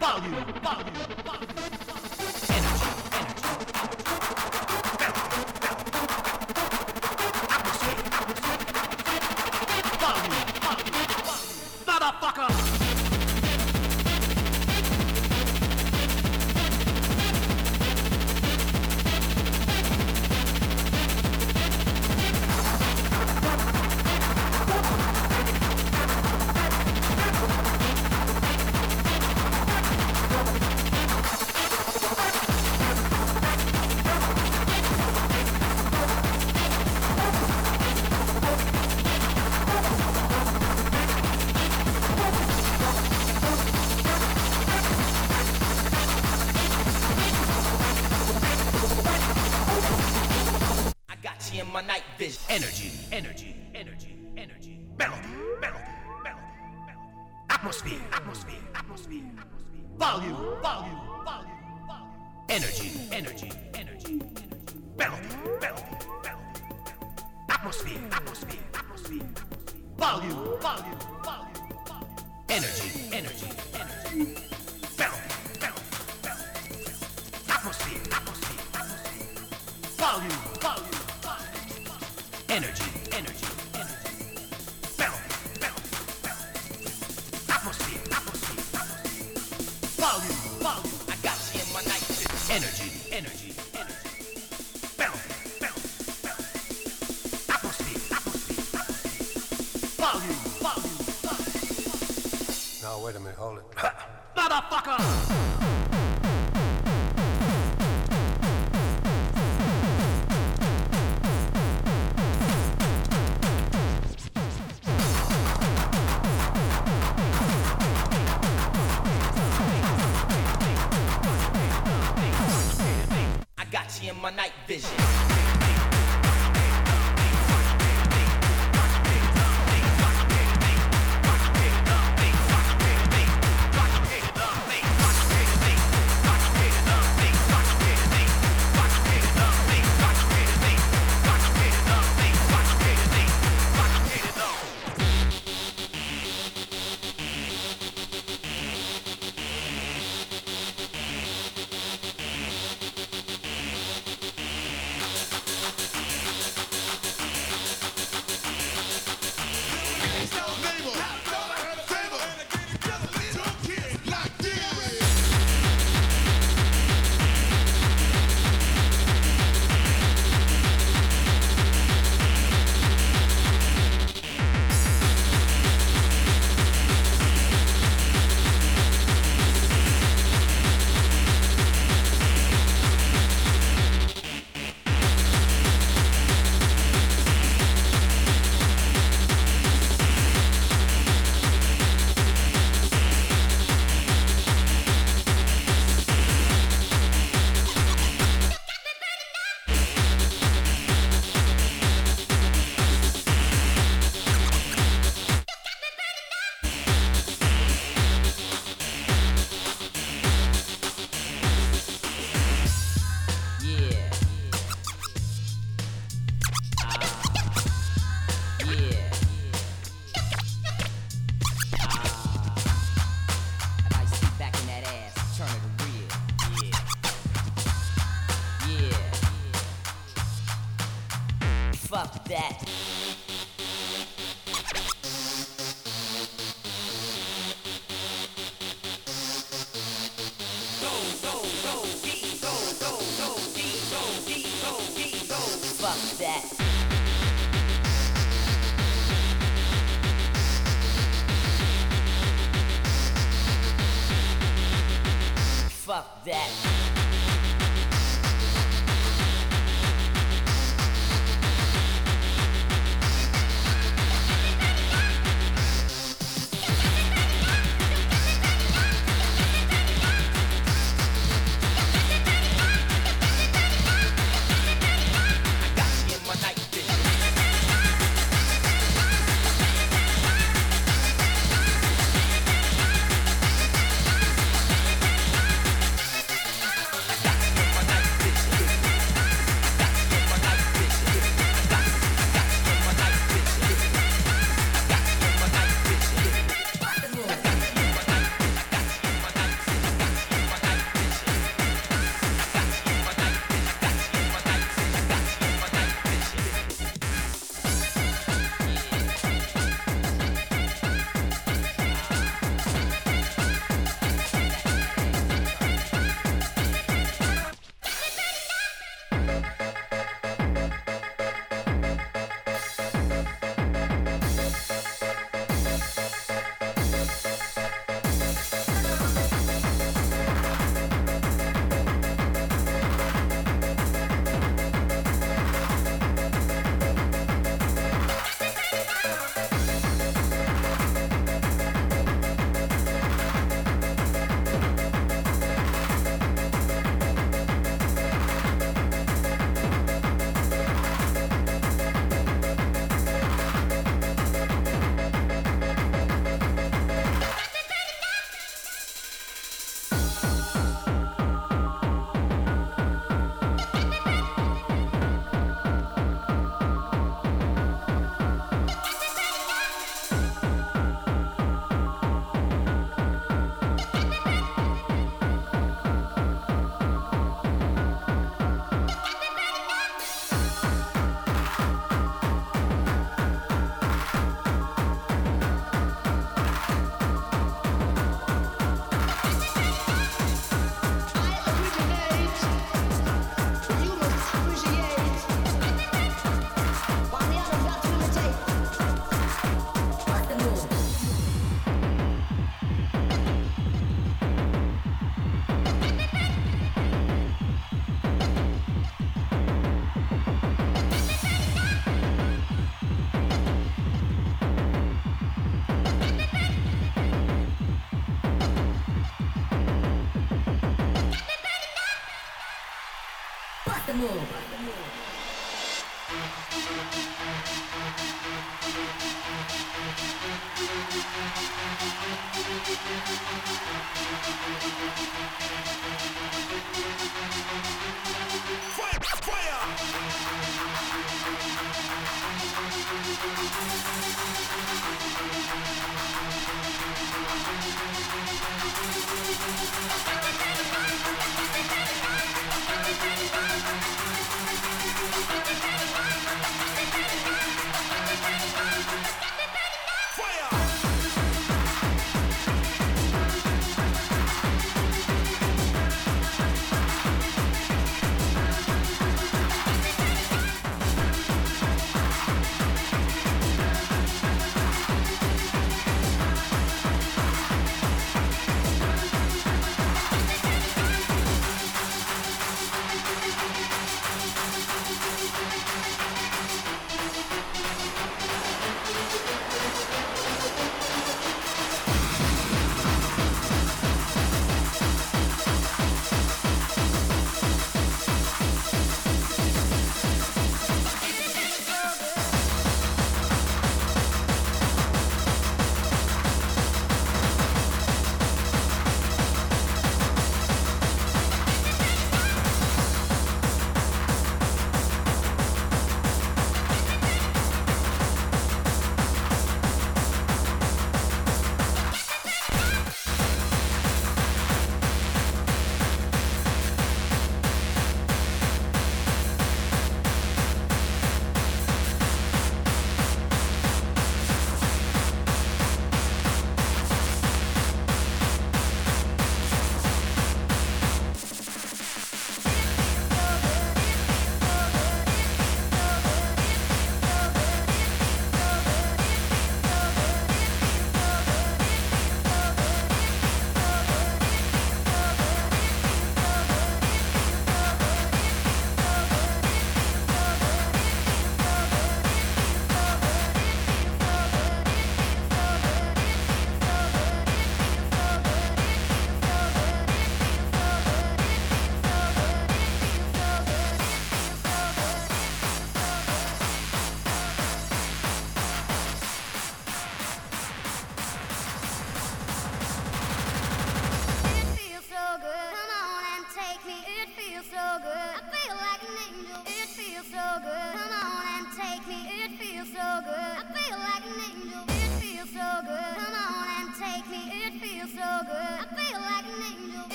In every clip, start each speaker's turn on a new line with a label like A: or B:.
A: Volume, volume. volume, volume, volume, volume. energy, energy. energy.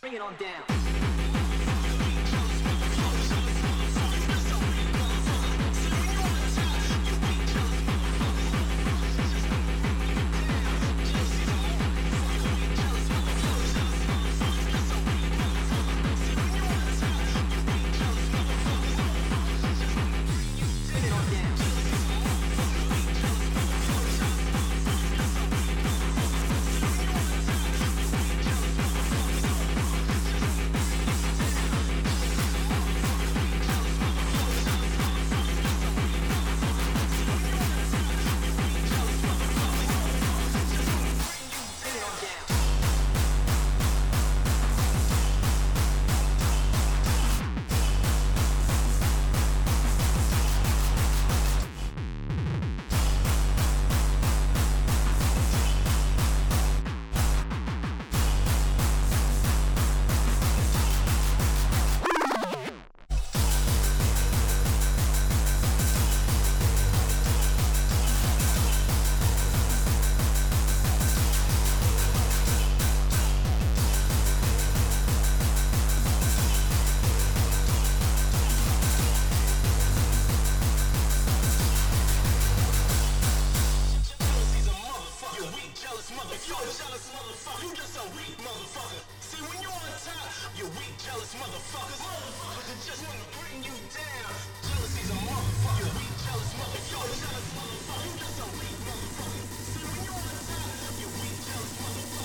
B: Bring it on down. motherfucker. See, when you're on top, you weak, jealous motherfuckers. Motherfuckers that just wanna bring you down. Jealousy's a motherfucker. You weak, jealous motherfucker. You're jealous motherfucker. You just a weak motherfucker. See, when you're on top, you weak, jealous motherfucker.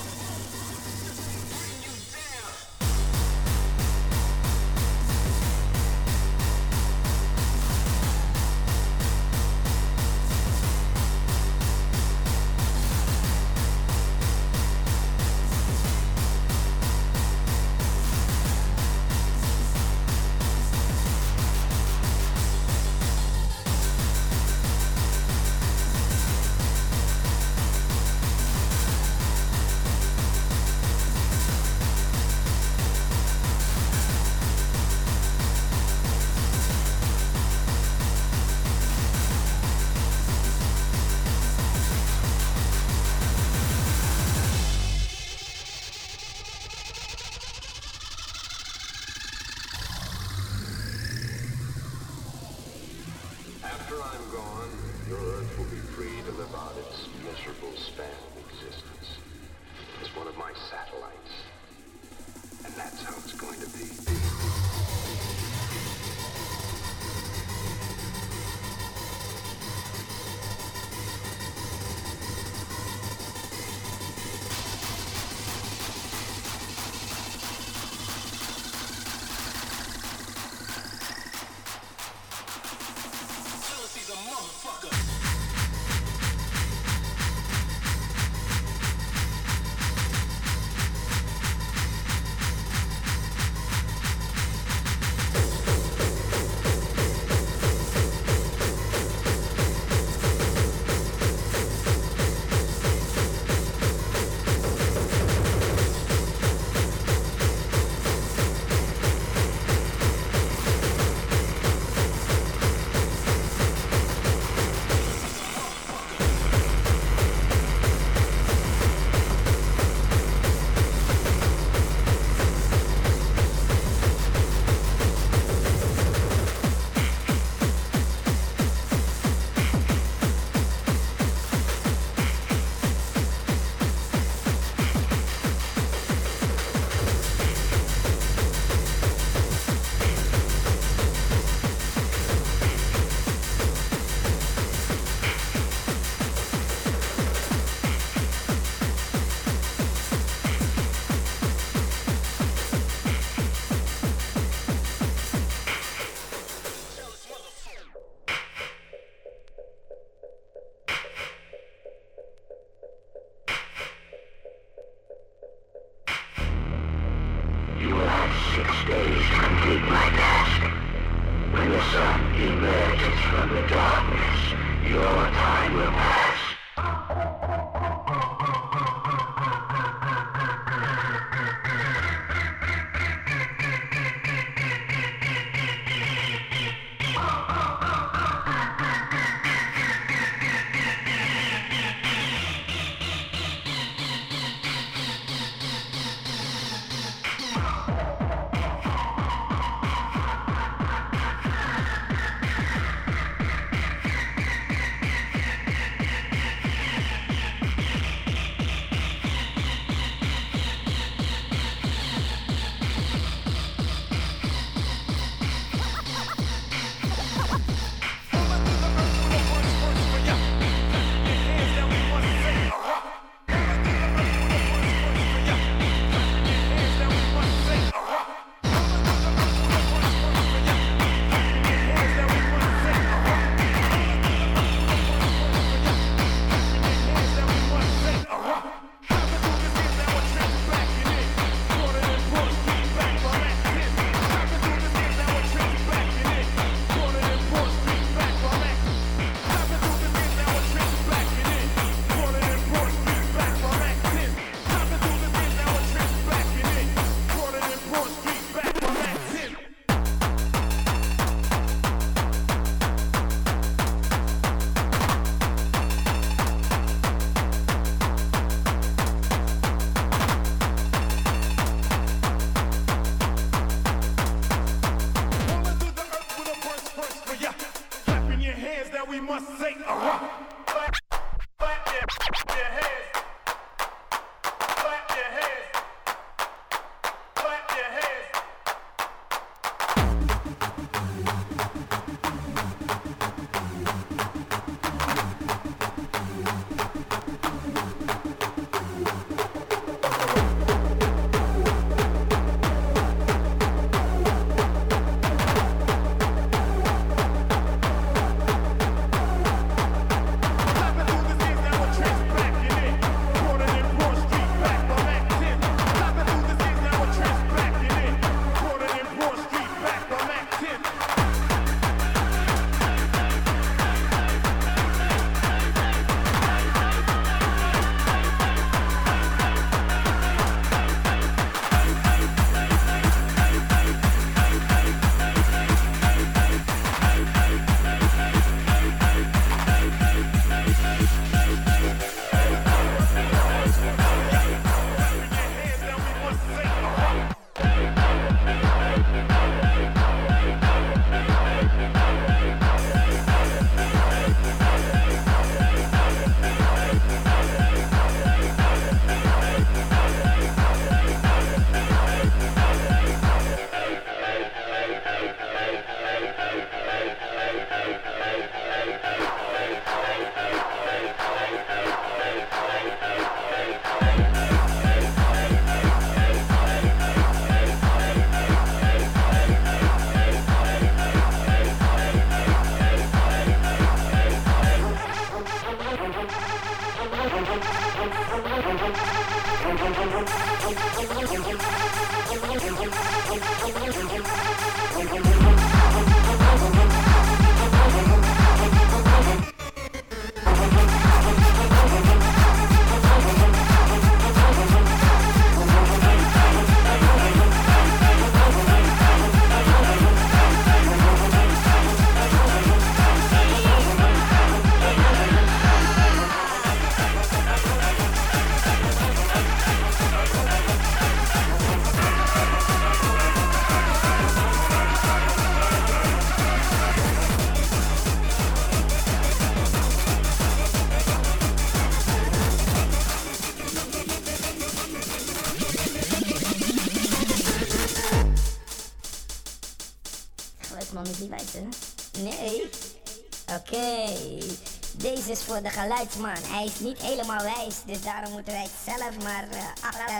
C: Is voor de geluidsman. Hij is niet helemaal wijs, dus daarom moeten wij het zelf maar uh.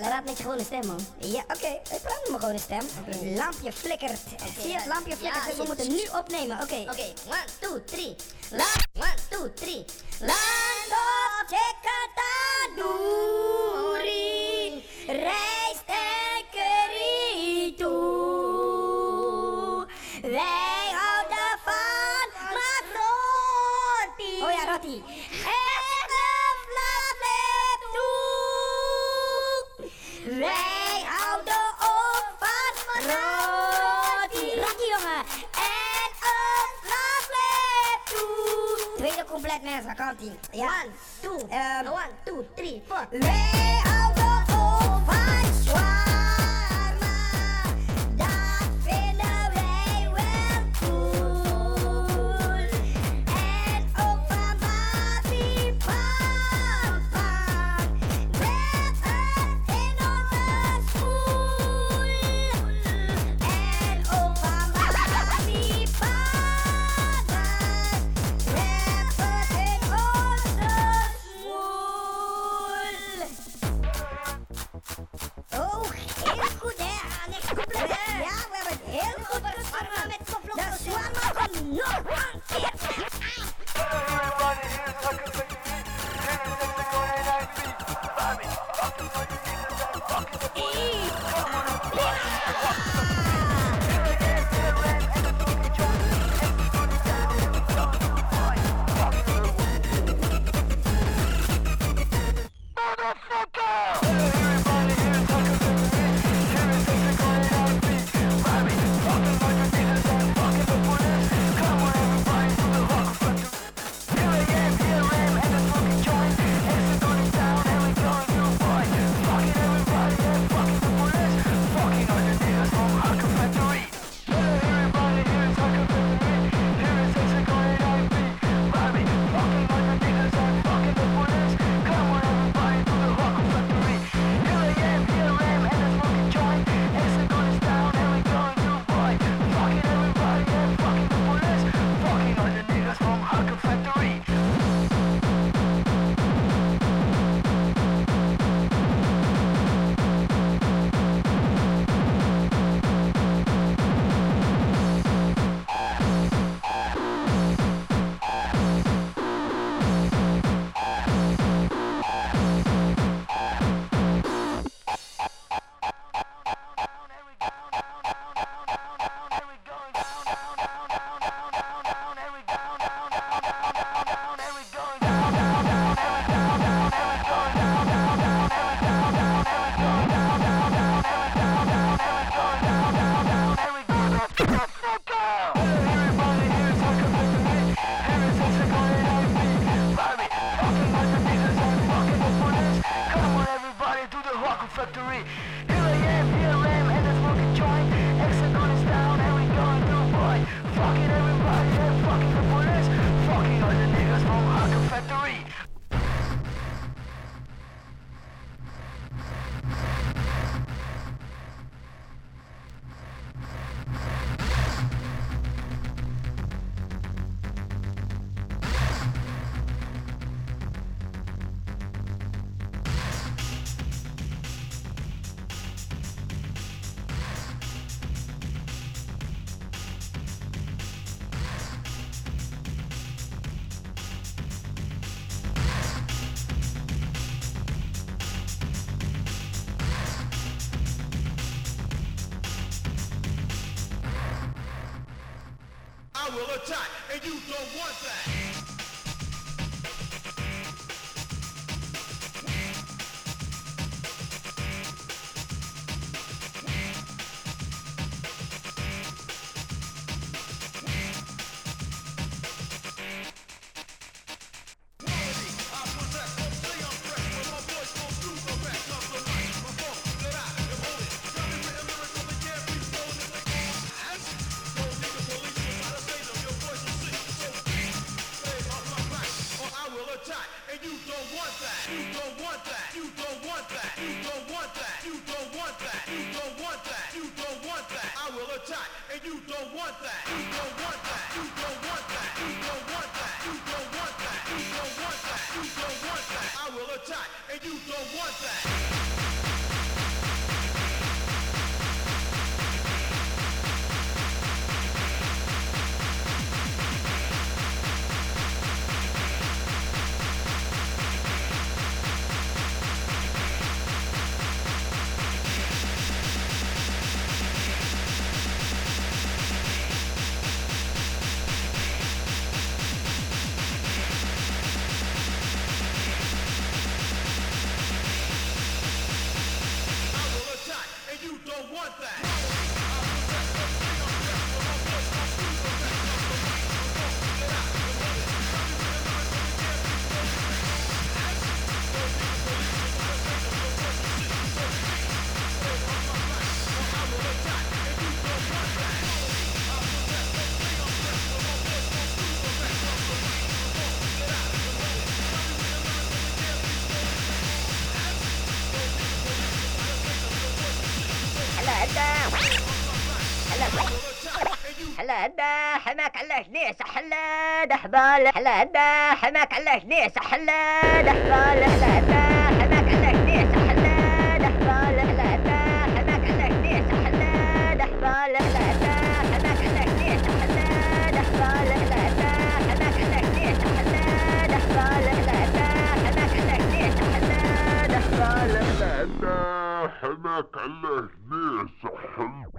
C: Praat met je gewone stem, man. Ja, oké. Ik praat met mijn gewone stem. Lampje flikkert. Zie je het lampje flikkert? Ja, dus we moeten nu opnemen. Oké. Oké, one, two, three. La, one, two, three. Land op Cekataduri, Mensen, kan ie. Ja. One, two, Ehm, one, two, three, four. wij houden ook van shawarma. Él
D: You don't want that. I will attack, and you don't want that.
E: حماك على جنيه سحلا دحبال. حلا حماك على جنيه سحلا دحبال. حلا حماك على جنيه سحلا دحبال. حلا حماك على جنيه سحلا دحبال. حلا حماك على جنيه سحلا دحبال. حلا حماك على جنيه سحلا دحبال. حلا حماك على جنيه سحلا دحبال.